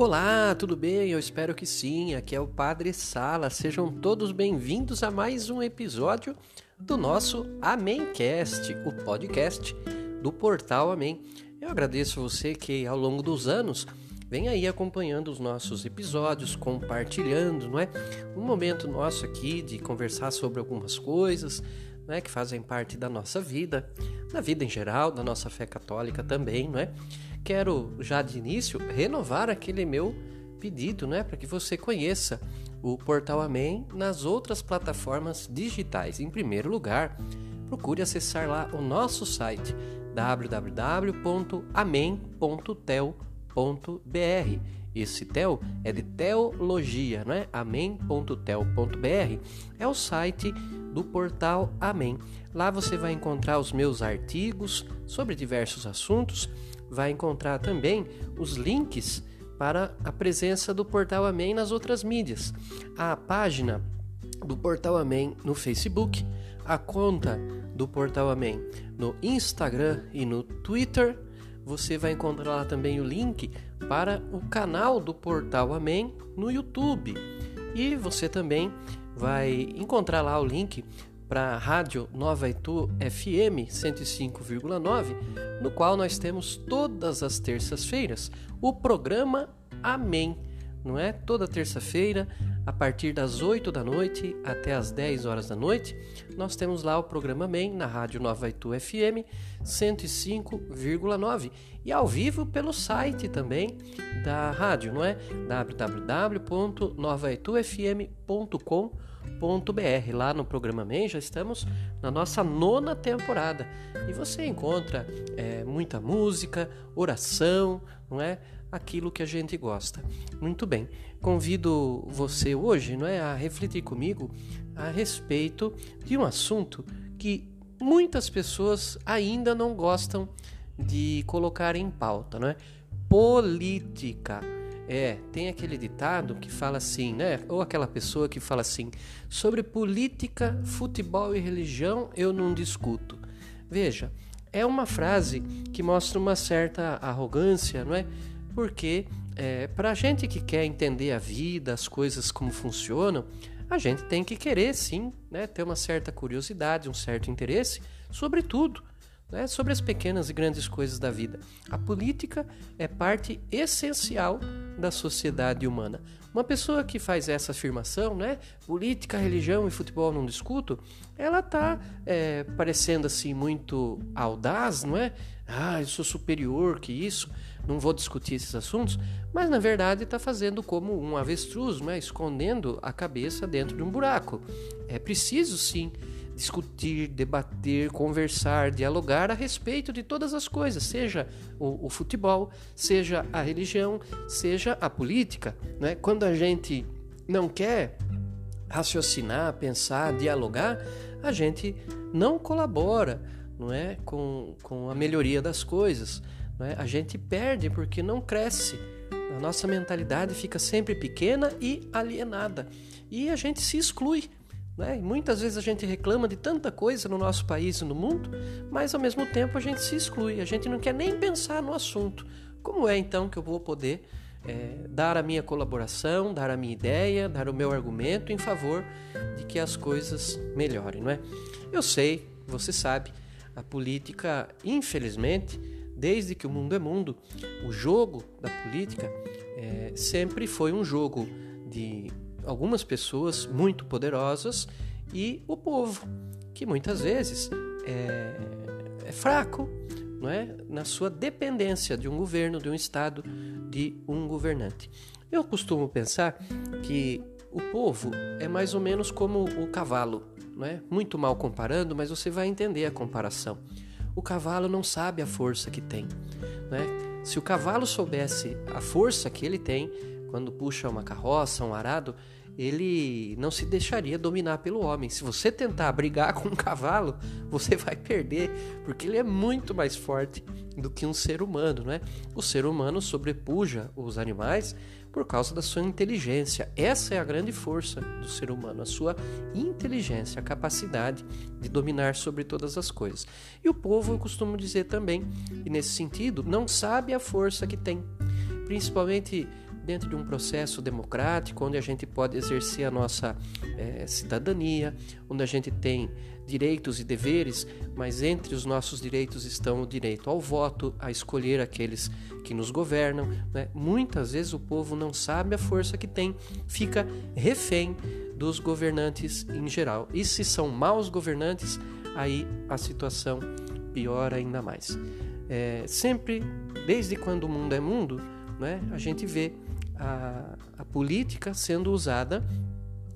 Olá, tudo bem? Eu espero que sim. Aqui é o Padre Sala. Sejam todos bem-vindos a mais um episódio do nosso Amémcast, o podcast do portal Amém. Eu agradeço você que ao longo dos anos vem aí acompanhando os nossos episódios, compartilhando, não é? Um momento nosso aqui de conversar sobre algumas coisas, né, que fazem parte da nossa vida, da vida em geral, da nossa fé católica também, não é? Quero já de início renovar aquele meu pedido, né, para que você conheça o Portal Amém nas outras plataformas digitais. Em primeiro lugar, procure acessar lá o nosso site www.amém.tel.br. Esse tel é de teologia, não é? amém.tel.br. É o site do portal Amém. Lá você vai encontrar os meus artigos sobre diversos assuntos, vai encontrar também os links para a presença do Portal Amém nas outras mídias. A página do Portal Amém no Facebook, a conta do Portal Amém no Instagram e no Twitter. Você vai encontrar lá também o link para o canal do Portal Amém no YouTube. E você também vai encontrar lá o link para a Rádio Nova Itu FM 105,9, no qual nós temos todas as terças-feiras o programa Amém, não é? Toda terça-feira, a partir das 8 da noite até as 10 horas da noite, nós temos lá o programa Amém na Rádio Nova Itu FM 105,9 e ao vivo pelo site também da rádio, não é? www.novaitufm.com.br br Lá no programa Man já estamos na nossa nona temporada e você encontra é, muita música, oração, não é? Aquilo que a gente gosta. Muito bem. Convido você hoje, não é, a refletir comigo a respeito de um assunto que muitas pessoas ainda não gostam de colocar em pauta, não é? Política. É, tem aquele ditado que fala assim, né? Ou aquela pessoa que fala assim: sobre política, futebol e religião eu não discuto. Veja, é uma frase que mostra uma certa arrogância, não é? Porque é, para a gente que quer entender a vida, as coisas como funcionam, a gente tem que querer sim, né? Ter uma certa curiosidade, um certo interesse sobre tudo né, sobre as pequenas e grandes coisas da vida. A política é parte essencial da sociedade humana. Uma pessoa que faz essa afirmação, né, política, religião e futebol não discuto, ela está é, parecendo assim muito audaz, não é? Ah, eu sou superior que isso, não vou discutir esses assuntos, mas na verdade está fazendo como um avestruz, não é? escondendo a cabeça dentro de um buraco. É preciso sim discutir, debater, conversar, dialogar a respeito de todas as coisas, seja o, o futebol, seja a religião, seja a política. Né? Quando a gente não quer raciocinar, pensar, dialogar, a gente não colabora não é? com, com a melhoria das coisas. Não é? A gente perde porque não cresce. A nossa mentalidade fica sempre pequena e alienada. E a gente se exclui né? Muitas vezes a gente reclama de tanta coisa no nosso país e no mundo, mas ao mesmo tempo a gente se exclui, a gente não quer nem pensar no assunto. Como é então que eu vou poder é, dar a minha colaboração, dar a minha ideia, dar o meu argumento em favor de que as coisas melhorem, não é? Eu sei, você sabe, a política, infelizmente, desde que o mundo é mundo, o jogo da política é, sempre foi um jogo de algumas pessoas muito poderosas e o povo, que muitas vezes é, é fraco não é? na sua dependência de um governo, de um Estado, de um governante. Eu costumo pensar que o povo é mais ou menos como o cavalo, não é? muito mal comparando, mas você vai entender a comparação. O cavalo não sabe a força que tem. Não é? Se o cavalo soubesse a força que ele tem quando puxa uma carroça, um arado, ele não se deixaria dominar pelo homem. Se você tentar brigar com um cavalo, você vai perder, porque ele é muito mais forte do que um ser humano, né? O ser humano sobrepuja os animais por causa da sua inteligência. Essa é a grande força do ser humano, a sua inteligência, a capacidade de dominar sobre todas as coisas. E o povo, eu costumo dizer também, e nesse sentido, não sabe a força que tem, principalmente dentro de um processo democrático, onde a gente pode exercer a nossa é, cidadania, onde a gente tem direitos e deveres, mas entre os nossos direitos estão o direito ao voto, a escolher aqueles que nos governam. Né? Muitas vezes o povo não sabe a força que tem, fica refém dos governantes em geral. E se são maus governantes, aí a situação piora ainda mais. É, sempre, desde quando o mundo é mundo, né, a gente vê a, a política sendo usada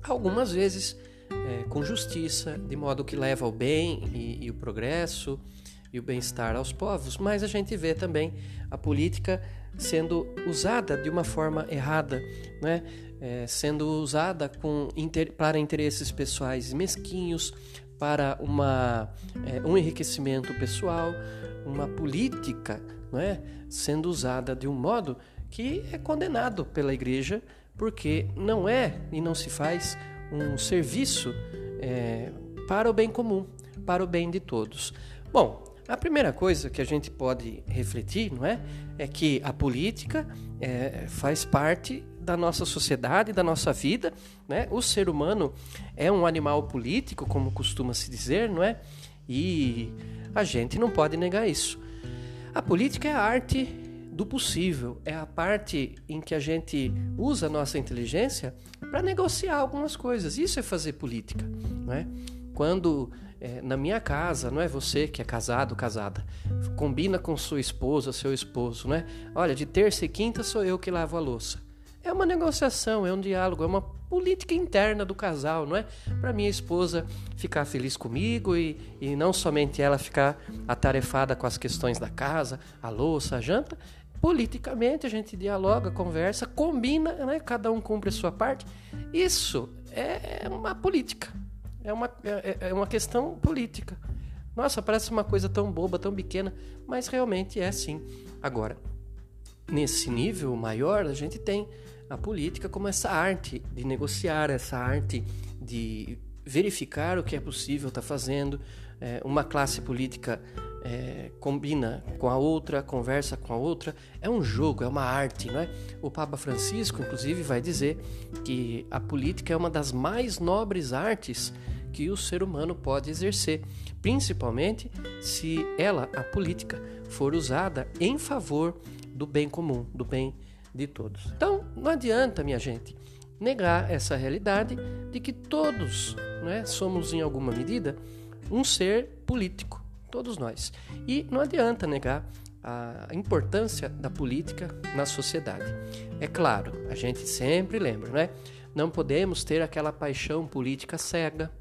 algumas vezes é, com justiça, de modo que leva ao bem e, e o progresso e o bem-estar aos povos, mas a gente vê também a política sendo usada de uma forma errada, né? É, sendo usada com, inter, para interesses pessoais mesquinhos, para uma, é, um enriquecimento pessoal, uma política não é? sendo usada de um modo que é condenado pela igreja, porque não é e não se faz um serviço é, para o bem comum, para o bem de todos. Bom, a primeira coisa que a gente pode refletir, não é, é que a política é, faz parte da nossa sociedade, da nossa vida, né? O ser humano é um animal político, como costuma se dizer, não é? E a gente não pode negar isso. A política é a arte do possível, é a parte em que a gente usa a nossa inteligência para negociar algumas coisas. Isso é fazer política, não é? Quando é, na minha casa, não é você que é casado, casada, combina com sua esposa, seu esposo, né? Olha, de terça e quinta sou eu que lavo a louça. É uma negociação, é um diálogo, é uma política interna do casal, não é? Para minha esposa ficar feliz comigo e, e não somente ela ficar atarefada com as questões da casa, a louça, a janta, politicamente a gente dialoga, conversa, combina, né? cada um cumpre a sua parte. Isso é uma política, é uma, é, é uma questão política. Nossa, parece uma coisa tão boba, tão pequena, mas realmente é assim. Agora, nesse nível maior, a gente tem a política como essa arte de negociar, essa arte de verificar o que é possível estar tá fazendo. É, uma classe política é, combina com a outra, conversa com a outra. É um jogo, é uma arte, não é? O Papa Francisco, inclusive, vai dizer que a política é uma das mais nobres artes que o ser humano pode exercer, principalmente se ela, a política, for usada em favor do bem comum, do bem de todos. Então, não adianta, minha gente, negar essa realidade de que todos né, somos, em alguma medida, um ser político todos nós. E não adianta negar a importância da política na sociedade. É claro, a gente sempre lembra, né? Não podemos ter aquela paixão política cega,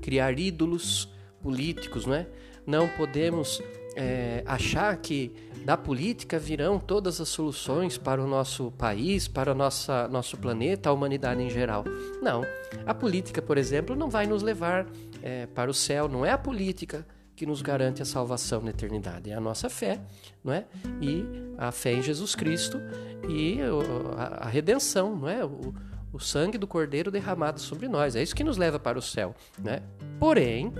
criar ídolos políticos, não é? Não podemos é, achar que da política virão todas as soluções para o nosso país, para o nosso planeta, a humanidade em geral. Não. A política, por exemplo, não vai nos levar é, para o céu. Não é a política que nos garante a salvação na eternidade. É a nossa fé, não é? E a fé em Jesus Cristo e a, redenção, não é? O, o sangue do Cordeiro derramado sobre nós. É isso que nos leva para o céu, né? Porém,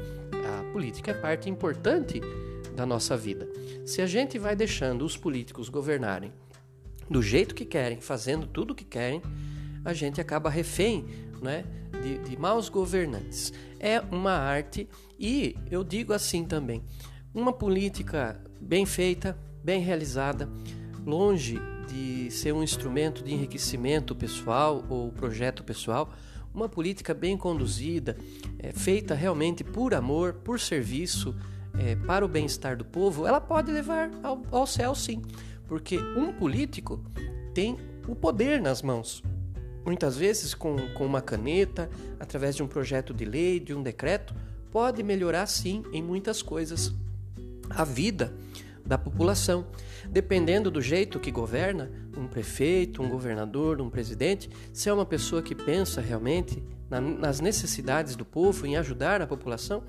a política é parte importante da nossa vida. Se a gente vai deixando os políticos governarem do jeito que querem, fazendo tudo o que querem, a gente acaba refém né, de, de maus governantes. É uma arte e eu digo assim também: uma política bem feita, bem realizada, longe de ser um instrumento de enriquecimento pessoal ou projeto pessoal, uma política bem conduzida, é, feita realmente por amor, por serviço, é, para o bem-estar do povo, ela pode levar ao, ao céu sim, porque um político tem o poder nas mãos muitas vezes com, com uma caneta, através de um projeto de lei, de um decreto, pode melhorar sim em muitas coisas a vida da população. Dependendo do jeito que governa, um prefeito, um governador, um presidente, se é uma pessoa que pensa realmente na, nas necessidades do povo, em ajudar a população,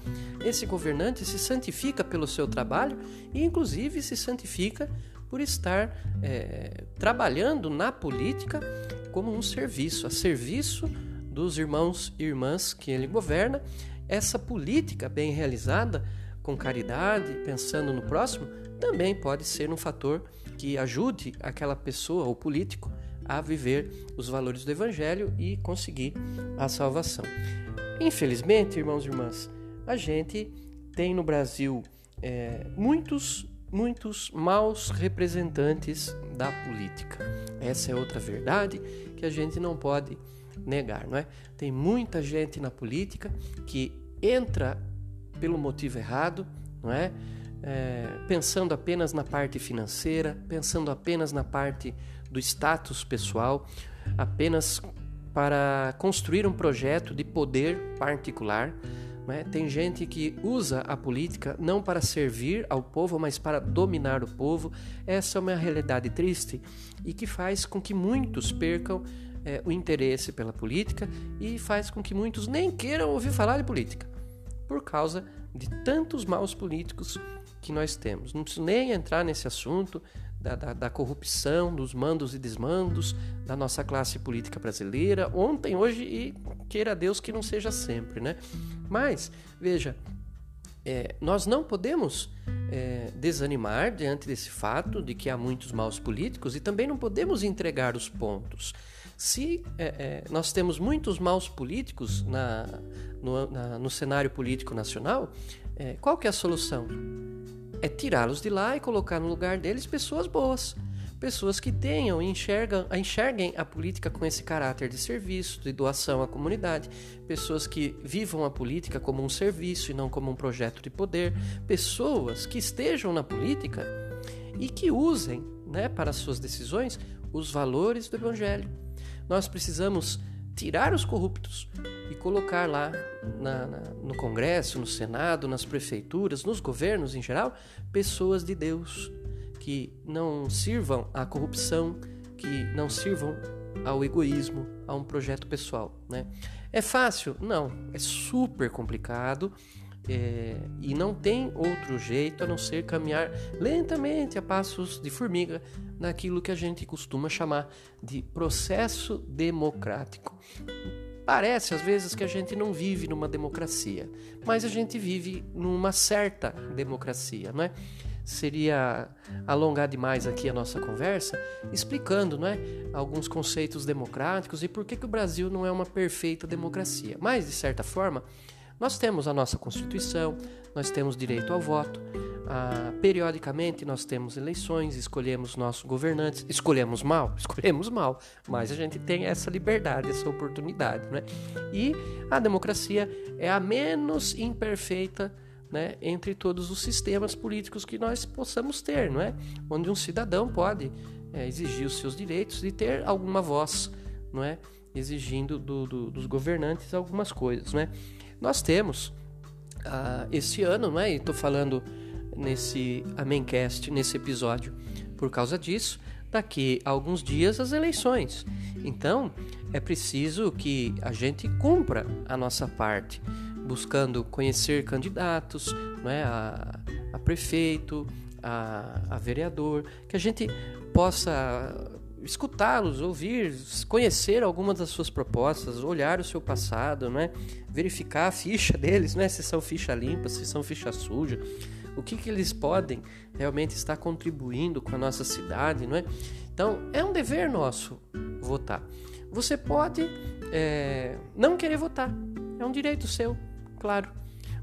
esse governante se santifica pelo seu trabalho e, inclusive, se santifica por estar é, trabalhando na política como um serviço, a serviço dos irmãos e irmãs que ele governa. Essa política bem realizada, com caridade, pensando no próximo, também pode ser um fator que ajude aquela pessoa ou político a viver os valores do Evangelho e conseguir a salvação. Infelizmente, irmãos e irmãs, a gente tem no Brasil é, muitos, muitos maus representantes da política. Essa é outra verdade que a gente não pode negar, não é? Tem muita gente na política que entra pelo motivo errado, não é? é? pensando apenas na parte financeira, pensando apenas na parte do status pessoal, apenas para construir um projeto de poder particular. É? Tem gente que usa a política não para servir ao povo, mas para dominar o povo. Essa é uma realidade triste e que faz com que muitos percam é, o interesse pela política e faz com que muitos nem queiram ouvir falar de política por causa de tantos maus políticos que nós temos. Não preciso nem entrar nesse assunto da, da, da, corrupção, dos mandos e desmandos da nossa classe política brasileira, ontem, hoje e queira Deus que não seja sempre, né? Mas, veja, é, nós não podemos é, desanimar diante desse fato de que há muitos maus políticos e também não podemos entregar os pontos. Se é, é, nós temos muitos maus políticos na, no, na, no cenário político nacional, é, qual que é a solução? É tirá-los de lá e colocar no lugar deles pessoas boas. Pessoas que tenham e enxergam, enxerguem a política com esse caráter de serviço, de doação à comunidade. Pessoas que vivam a política como um serviço e não como um projeto de poder. Pessoas que estejam na política e que usem né, para suas decisões os valores do Evangelho nós precisamos tirar os corruptos e colocar lá na, na, no Congresso, no Senado, nas prefeituras, nos governos em geral, pessoas de Deus que não sirvam à corrupção, que não sirvam ao egoísmo, a um projeto pessoal. Né? É fácil? Não, é super complicado é, e não tem outro jeito a não ser caminhar lentamente, a passos de formiga, naquilo que a gente costuma chamar de processo democrático. Parece às vezes que a gente não vive numa democracia, mas a gente vive numa certa democracia, não é? Seria alongar demais aqui a nossa conversa explicando, não é, alguns conceitos democráticos e por que, que o Brasil não é uma perfeita democracia. Mas de certa forma, nós temos a nossa Constituição, nós temos direito ao voto, ah, periodicamente nós temos eleições, escolhemos nossos governantes, escolhemos mal, escolhemos mal, mas a gente tem essa liberdade, essa oportunidade, né? E a democracia é a menos imperfeita né, entre todos os sistemas políticos que nós possamos ter, não é? Onde um cidadão pode é, exigir os seus direitos e ter alguma voz, não é? Exigindo do, do, dos governantes algumas coisas, né? Nós temos uh, esse ano, não é? Estou falando nesse Amencast, nesse episódio, por causa disso, daqui a alguns dias as eleições. Então, é preciso que a gente cumpra a nossa parte, buscando conhecer candidatos, não é? a, a prefeito, a, a vereador, que a gente possa escutá-los, ouvir, conhecer algumas das suas propostas, olhar o seu passado, né? verificar a ficha deles, né? se são ficha limpa, se são ficha suja, o que, que eles podem realmente estar contribuindo com a nossa cidade. Não é? Então, é um dever nosso votar. Você pode é, não querer votar, é um direito seu, claro,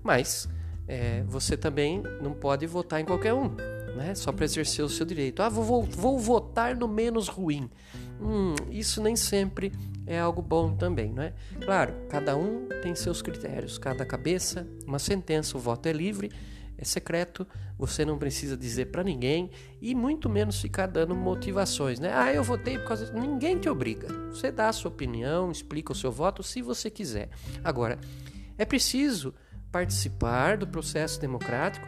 mas é, você também não pode votar em qualquer um né? Só para exercer o seu direito. Ah, vou, vou, votar no menos ruim. Hum, isso nem sempre é algo bom também, não é? Claro, cada um tem seus critérios, cada cabeça, uma sentença, o voto é livre, é secreto, você não precisa dizer para ninguém e muito menos ficar dando motivações, né? Ah, eu votei por causa. Ninguém te obriga. Você dá a sua opinião, explica o seu voto se você quiser. Agora, é preciso participar do processo democrático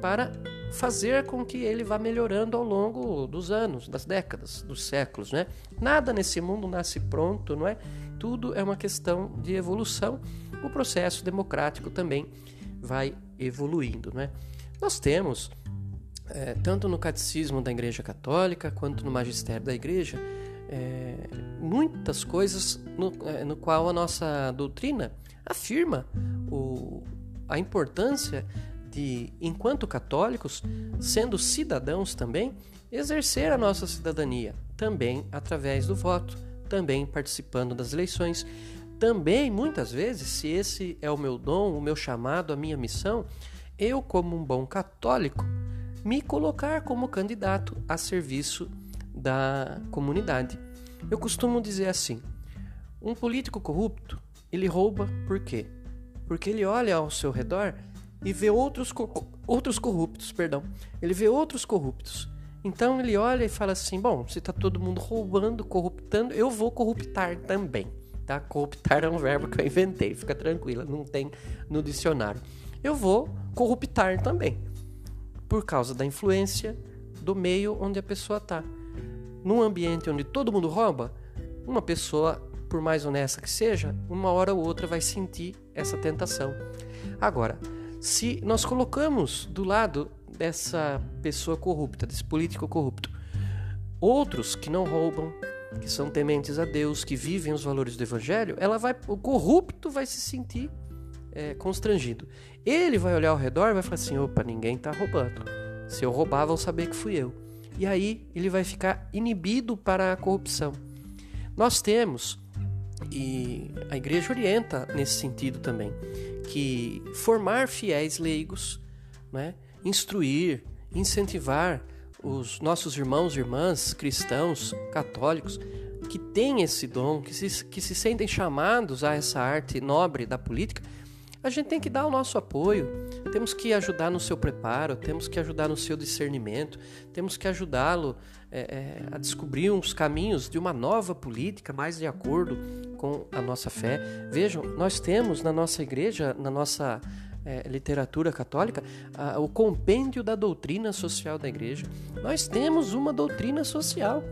para fazer com que ele vá melhorando ao longo dos anos, das décadas, dos séculos, né? Nada nesse mundo nasce pronto, não é? Tudo é uma questão de evolução. O processo democrático também vai evoluindo, né? Nós temos é, tanto no catecismo da Igreja Católica quanto no magistério da Igreja é, muitas coisas no, é, no qual a nossa doutrina afirma o, a importância de, enquanto católicos, sendo cidadãos também, exercer a nossa cidadania, também através do voto, também participando das eleições. Também, muitas vezes, se esse é o meu dom, o meu chamado, a minha missão, eu, como um bom católico, me colocar como candidato a serviço da comunidade. Eu costumo dizer assim: um político corrupto, ele rouba por quê? Porque ele olha ao seu redor e vê outros, outros corruptos, perdão. Ele vê outros corruptos. Então ele olha e fala assim: bom, se está todo mundo roubando, corruptando, eu vou corruptar também. Tá? Corruptar é um verbo que eu inventei, fica tranquila, não tem no dicionário. Eu vou corruptar também, por causa da influência do meio onde a pessoa está. Num ambiente onde todo mundo rouba, uma pessoa, por mais honesta que seja, uma hora ou outra vai sentir essa tentação. Agora, se nós colocamos do lado dessa pessoa corrupta, desse político corrupto, outros que não roubam, que são tementes a Deus, que vivem os valores do Evangelho, ela vai, o corrupto vai se sentir é, constrangido. Ele vai olhar ao redor e vai falar assim: opa, ninguém está roubando. Se eu roubar, vão saber que fui eu. E aí ele vai ficar inibido para a corrupção. Nós temos, e a igreja orienta nesse sentido também, que formar fiéis leigos, né, instruir, incentivar os nossos irmãos e irmãs cristãos, católicos, que têm esse dom, que se, que se sentem chamados a essa arte nobre da política, a gente tem que dar o nosso apoio, temos que ajudar no seu preparo, temos que ajudar no seu discernimento, temos que ajudá-lo é, é, a descobrir uns caminhos de uma nova política mais de acordo com a nossa fé. Vejam, nós temos na nossa igreja, na nossa é, literatura católica, a, o compêndio da doutrina social da igreja. Nós temos uma doutrina social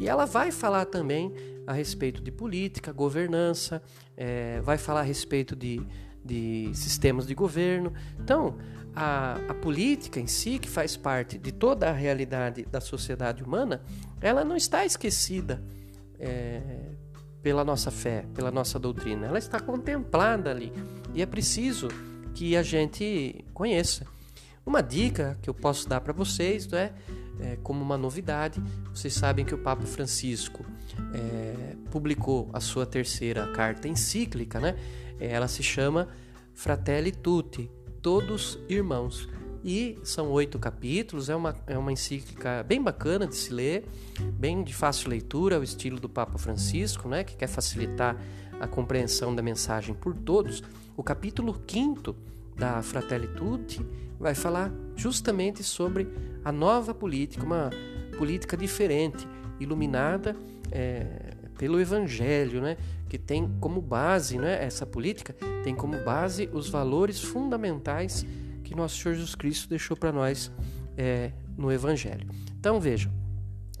e ela vai falar também a respeito de política, governança, é, vai falar a respeito de de sistemas de governo. Então, a, a, política em si, que faz parte de toda a realidade da sociedade humana, ela não está esquecida é, pela nossa fé, pela nossa doutrina. Ela está contemplada ali. E é preciso que a gente conheça. Uma dica que eu posso dar para vocês é, é, como uma novidade: vocês sabem que o Papa Francisco é, publicou a sua terceira carta encíclica, né? Ela se chama Fratelli Tutti, Todos Irmãos. E são oito capítulos, é uma, é uma encíclica bem bacana de se ler, bem de fácil leitura, ao estilo do Papa Francisco, né, que quer facilitar a compreensão da mensagem por todos. O capítulo quinto da Fratelli Tutti vai falar justamente sobre a nova política, uma política diferente, iluminada é, pelo Evangelho, né? que tem como base, né? essa política tem como base os valores fundamentais que nosso Senhor Jesus Cristo deixou para nós é, no Evangelho. Então vejam,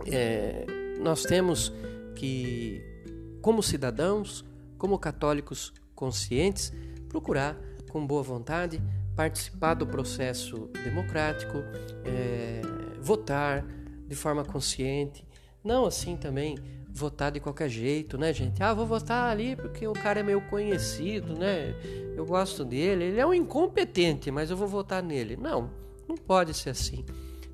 é, nós temos que, como cidadãos, como católicos conscientes, procurar com boa vontade participar do processo democrático, é, votar de forma consciente, não assim também votar de qualquer jeito, né, gente? Ah, vou votar ali porque o cara é meu conhecido, né? Eu gosto dele. Ele é um incompetente, mas eu vou votar nele. Não, não pode ser assim.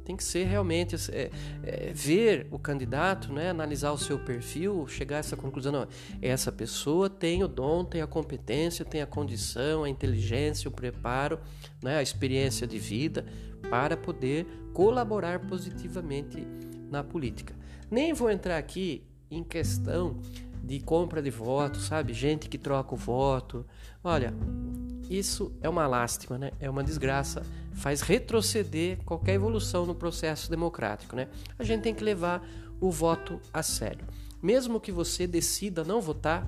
Tem que ser realmente é, é, ver o candidato, né, analisar o seu perfil, chegar a essa conclusão. Não, essa pessoa tem o dom, tem a competência, tem a condição, a inteligência, o preparo, né, a experiência de vida para poder colaborar positivamente na política. Nem vou entrar aqui em questão de compra de voto, sabe? Gente que troca o voto. Olha, isso é uma lástima, né? É uma desgraça, faz retroceder qualquer evolução no processo democrático, né? A gente tem que levar o voto a sério. Mesmo que você decida não votar,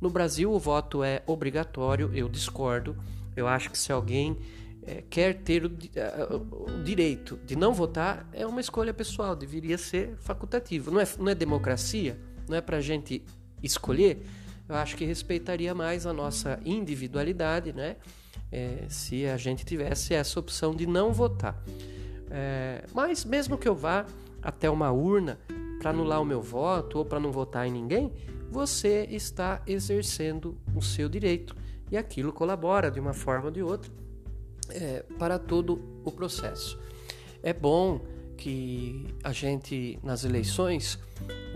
no Brasil o voto é obrigatório, eu discordo. Eu acho que se alguém é, quer ter o, o, direito de não votar, é uma escolha pessoal, deveria ser facultativo. Não é, não é democracia? Não é para a gente escolher? Eu acho que respeitaria mais a nossa individualidade, né? É, se a gente tivesse essa opção de não votar. É, mas mesmo que eu vá até uma urna para anular o meu voto ou para não votar em ninguém, você está exercendo o seu direito e aquilo colabora de uma forma ou de outra é, para todo o processo. É bom que a gente, nas eleições,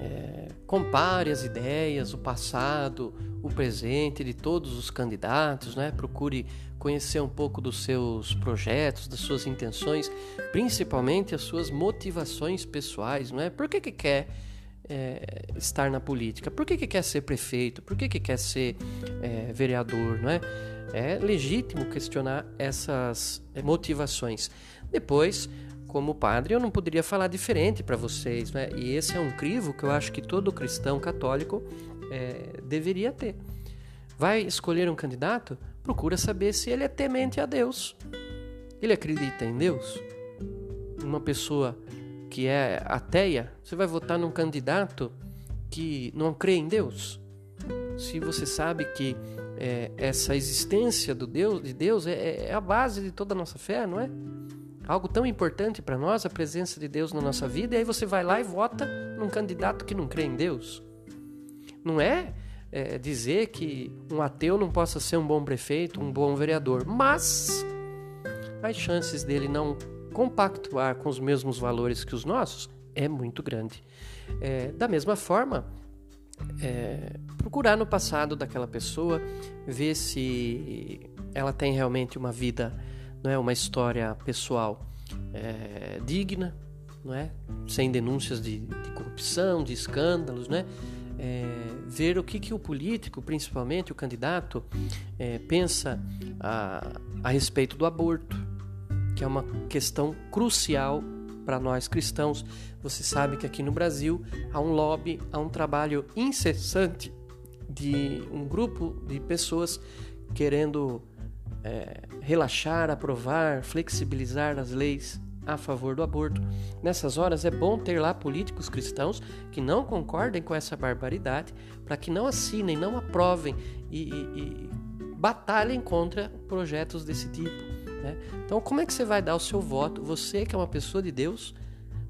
É, compare as ideias, o passado, o presente de todos os candidatos, né? procure conhecer um pouco dos seus projetos, das suas intenções, principalmente as suas motivações pessoais. Não é? Por que, que quer é, estar na política? Por que, que quer ser prefeito? Por que, que quer ser é, vereador? Não é? é legítimo questionar essas é, motivações. Depois, como padre, eu não poderia falar diferente para vocês, né? E esse é um crivo que eu acho que todo cristão católico é, deveria ter. Vai escolher um candidato? Procura saber se ele é temente a Deus. Ele acredita em Deus? Uma pessoa que é ateia, você vai votar num candidato que não crê em Deus? Se você sabe que é, essa existência do Deus, de Deus é, é a base de toda a nossa fé, não é? algo tão importante para nós, a presença de Deus na nossa vida, e aí você vai lá e vota num candidato que não crê em Deus. Não é, é dizer que um ateu não possa ser um bom prefeito, um bom vereador, mas as chances dele não compactuar com os mesmos valores que os nossos é muito grande. É, da mesma forma, é, procurar no passado daquela pessoa, ver se ela tem realmente uma vida não é uma história pessoal é, digna, não é? sem denúncias de, de corrupção, de escândalos, né? É, ver o que, que o político, principalmente o candidato, é, pensa a, a respeito do aborto, que é uma questão crucial para nós cristãos. Você sabe que aqui no Brasil há um lobby, há um trabalho incessante de um grupo de pessoas querendo é, relaxar, aprovar, flexibilizar as leis a favor do aborto. Nessas horas é bom ter lá políticos cristãos que não concordem com essa barbaridade, para que não assinem, não aprovem e, e, e, batalhem contra projetos desse tipo. Né? Então, como é que você vai dar o seu voto? Você que é uma pessoa de Deus,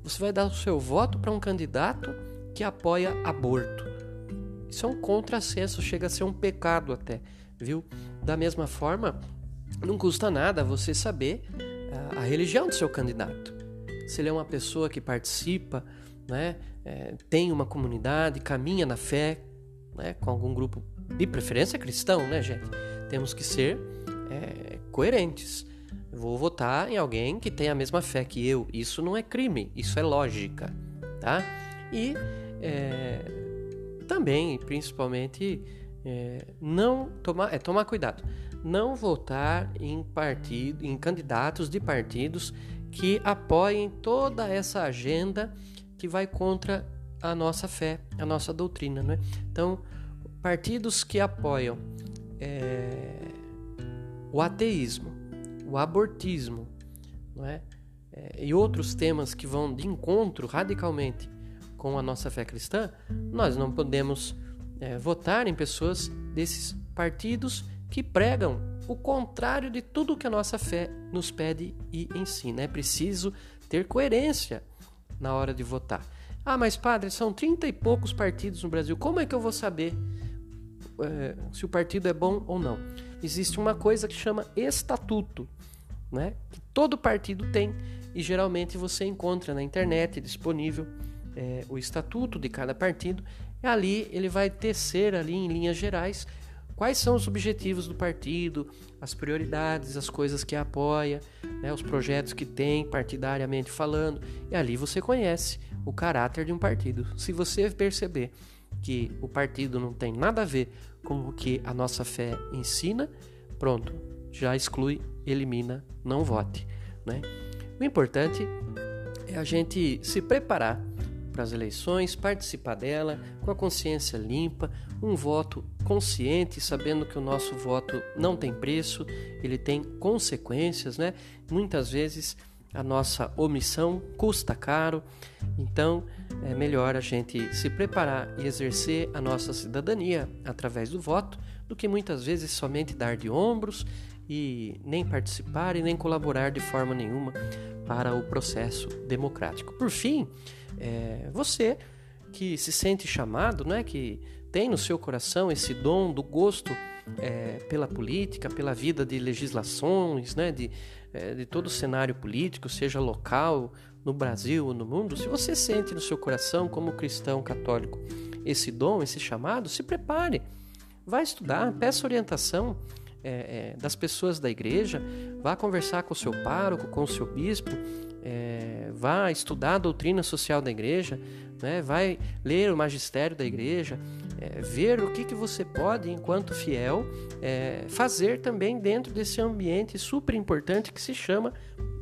você vai dar o seu voto para um candidato que apoia aborto. Isso é um contrassenso, chega a ser um pecado até, viu? Da mesma forma, não custa nada você saber a, ah, a religião do seu candidato. Se ele é uma pessoa que participa, né, é, tem uma comunidade, caminha na fé, né, com algum grupo de preferência cristão, né, gente? Temos que ser é, coerentes. Vou votar em alguém que tem a mesma fé que eu. Isso não é crime, isso é lógica, tá? E é, também, principalmente, é, não tomar, é tomar cuidado não votar em partido, em candidatos de partidos que apoiem toda essa agenda que vai contra a nossa fé, a nossa doutrina, não é? Então, partidos que apoiam é, o ateísmo, o abortismo, não é? é? E outros temas que vão de encontro radicalmente com a nossa fé cristã, nós não podemos é, votar em pessoas desses partidos que pregam o contrário de tudo que a nossa fé nos pede e ensina. É preciso ter coerência na hora de votar. Ah, mas padre, são trinta e poucos partidos no Brasil. Como é que eu vou saber é, se o partido é bom ou não? Existe uma coisa que chama estatuto, né? Que todo partido tem e geralmente você encontra na internet disponível é, o estatuto de cada partido. E ali ele vai tecer ali em linhas gerais quais são os objetivos do partido, as prioridades, as coisas que apoia, né, os projetos que tem partidariamente falando, e ali você conhece o caráter de um partido. Se você perceber que o partido não tem nada a ver com o que a nossa fé ensina, pronto, já exclui, elimina, não vote. Né? O importante é a gente se preparar para as eleições, participar dela com a consciência limpa, um voto consciente, sabendo que o nosso voto não tem preço, ele tem consequências, né? Muitas vezes a nossa omissão custa caro, então é melhor a gente se preparar e exercer a nossa cidadania através do voto do que muitas vezes somente dar de ombros e nem participar e nem colaborar de forma nenhuma para o processo democrático. Por fim, é, você que se sente chamado, né, que tem no seu coração esse dom do gosto é, pela política, pela vida de legislações, né, de, é, de todo o cenário político, seja local, no Brasil ou no mundo, se você sente no seu coração, como cristão católico, esse dom, esse chamado, se prepare. Vá estudar, peça orientação é, é, das pessoas da igreja, vá conversar com o seu pároco, com o seu bispo, é, vá estudar a doutrina social da igreja, né, vai ler o magistério da igreja, é, ver o que, que você pode, enquanto fiel, é, fazer também dentro desse ambiente super importante que se chama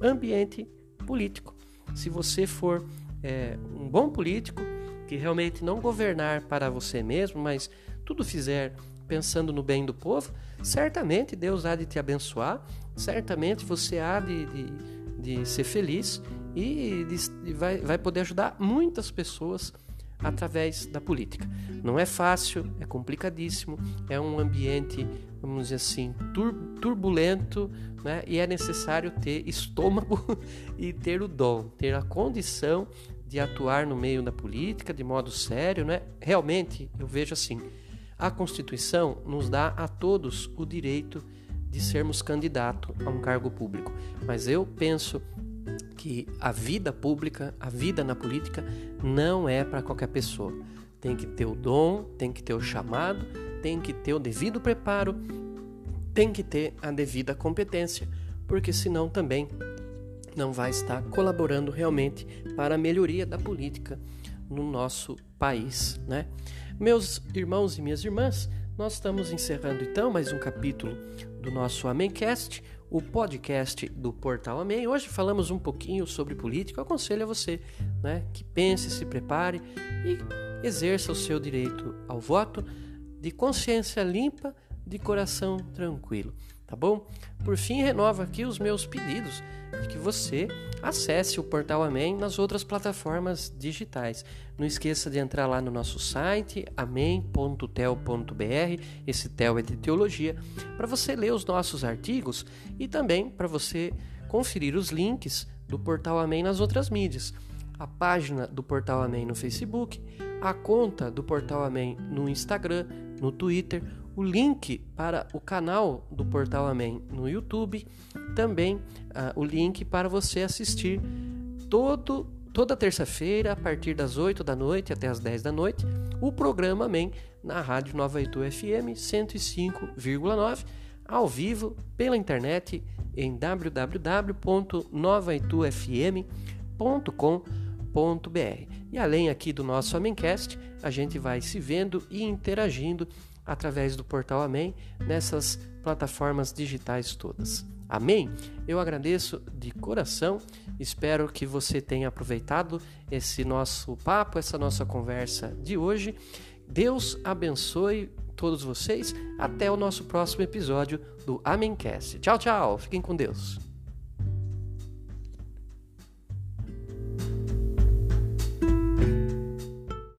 ambiente político. Se você for é, um bom político, que realmente não governar para você mesmo, mas tudo fizer pensando no bem do povo, certamente Deus há de te abençoar, certamente você há de, de, de ser feliz e de, vai, vai poder ajudar muitas pessoas através da política. Não é fácil, é complicadíssimo, é um ambiente, vamos dizer assim, tur turbulento, né? e é necessário ter estômago e ter o dom, ter a condição de atuar no meio da política de modo sério. Né? Realmente, eu vejo assim, a Constituição nos dá a todos o direito de sermos candidato a um cargo público, mas eu penso que a vida pública, a vida na política, não é para qualquer pessoa. Tem que ter o dom, tem que ter o chamado, tem que ter o devido preparo, tem que ter a devida competência, porque senão também não vai estar colaborando realmente para a melhoria da política no nosso país, né? Meus irmãos e minhas irmãs, nós estamos encerrando então mais um capítulo do nosso Amencast, o podcast do Portal Amém. Hoje falamos um pouquinho sobre política. Eu aconselho a você né, que pense, se prepare e exerça o seu direito ao voto de consciência limpa, de coração tranquilo tá bom? Por fim, renovo aqui os meus pedidos de que você acesse o Portal Amém nas outras plataformas digitais. Não esqueça de entrar lá no nosso site amém.tel.br, esse tel é de teologia, para você ler os nossos artigos e também para você conferir os links do Portal Amém nas outras mídias. A página do Portal Amém no Facebook, a conta do Portal Amém no Instagram, no Twitter, o link para o canal do Portal Amém no YouTube, também uh, o link para você assistir todo, toda terça-feira, a partir das 8 da noite até as 10 da noite, o programa Amém na Rádio Nova Itu FM 105,9, ao vivo pela internet em www.novaitufm.com.br. E além aqui do nosso Amencast, a gente vai se vendo e interagindo através do portal Amém nessas plataformas digitais todas. Amém? Eu agradeço de coração, espero que você tenha aproveitado esse nosso papo, essa nossa conversa de hoje. Deus abençoe todos vocês. Até o nosso próximo episódio do Amencast. Tchau, tchau. Fiquem com Deus.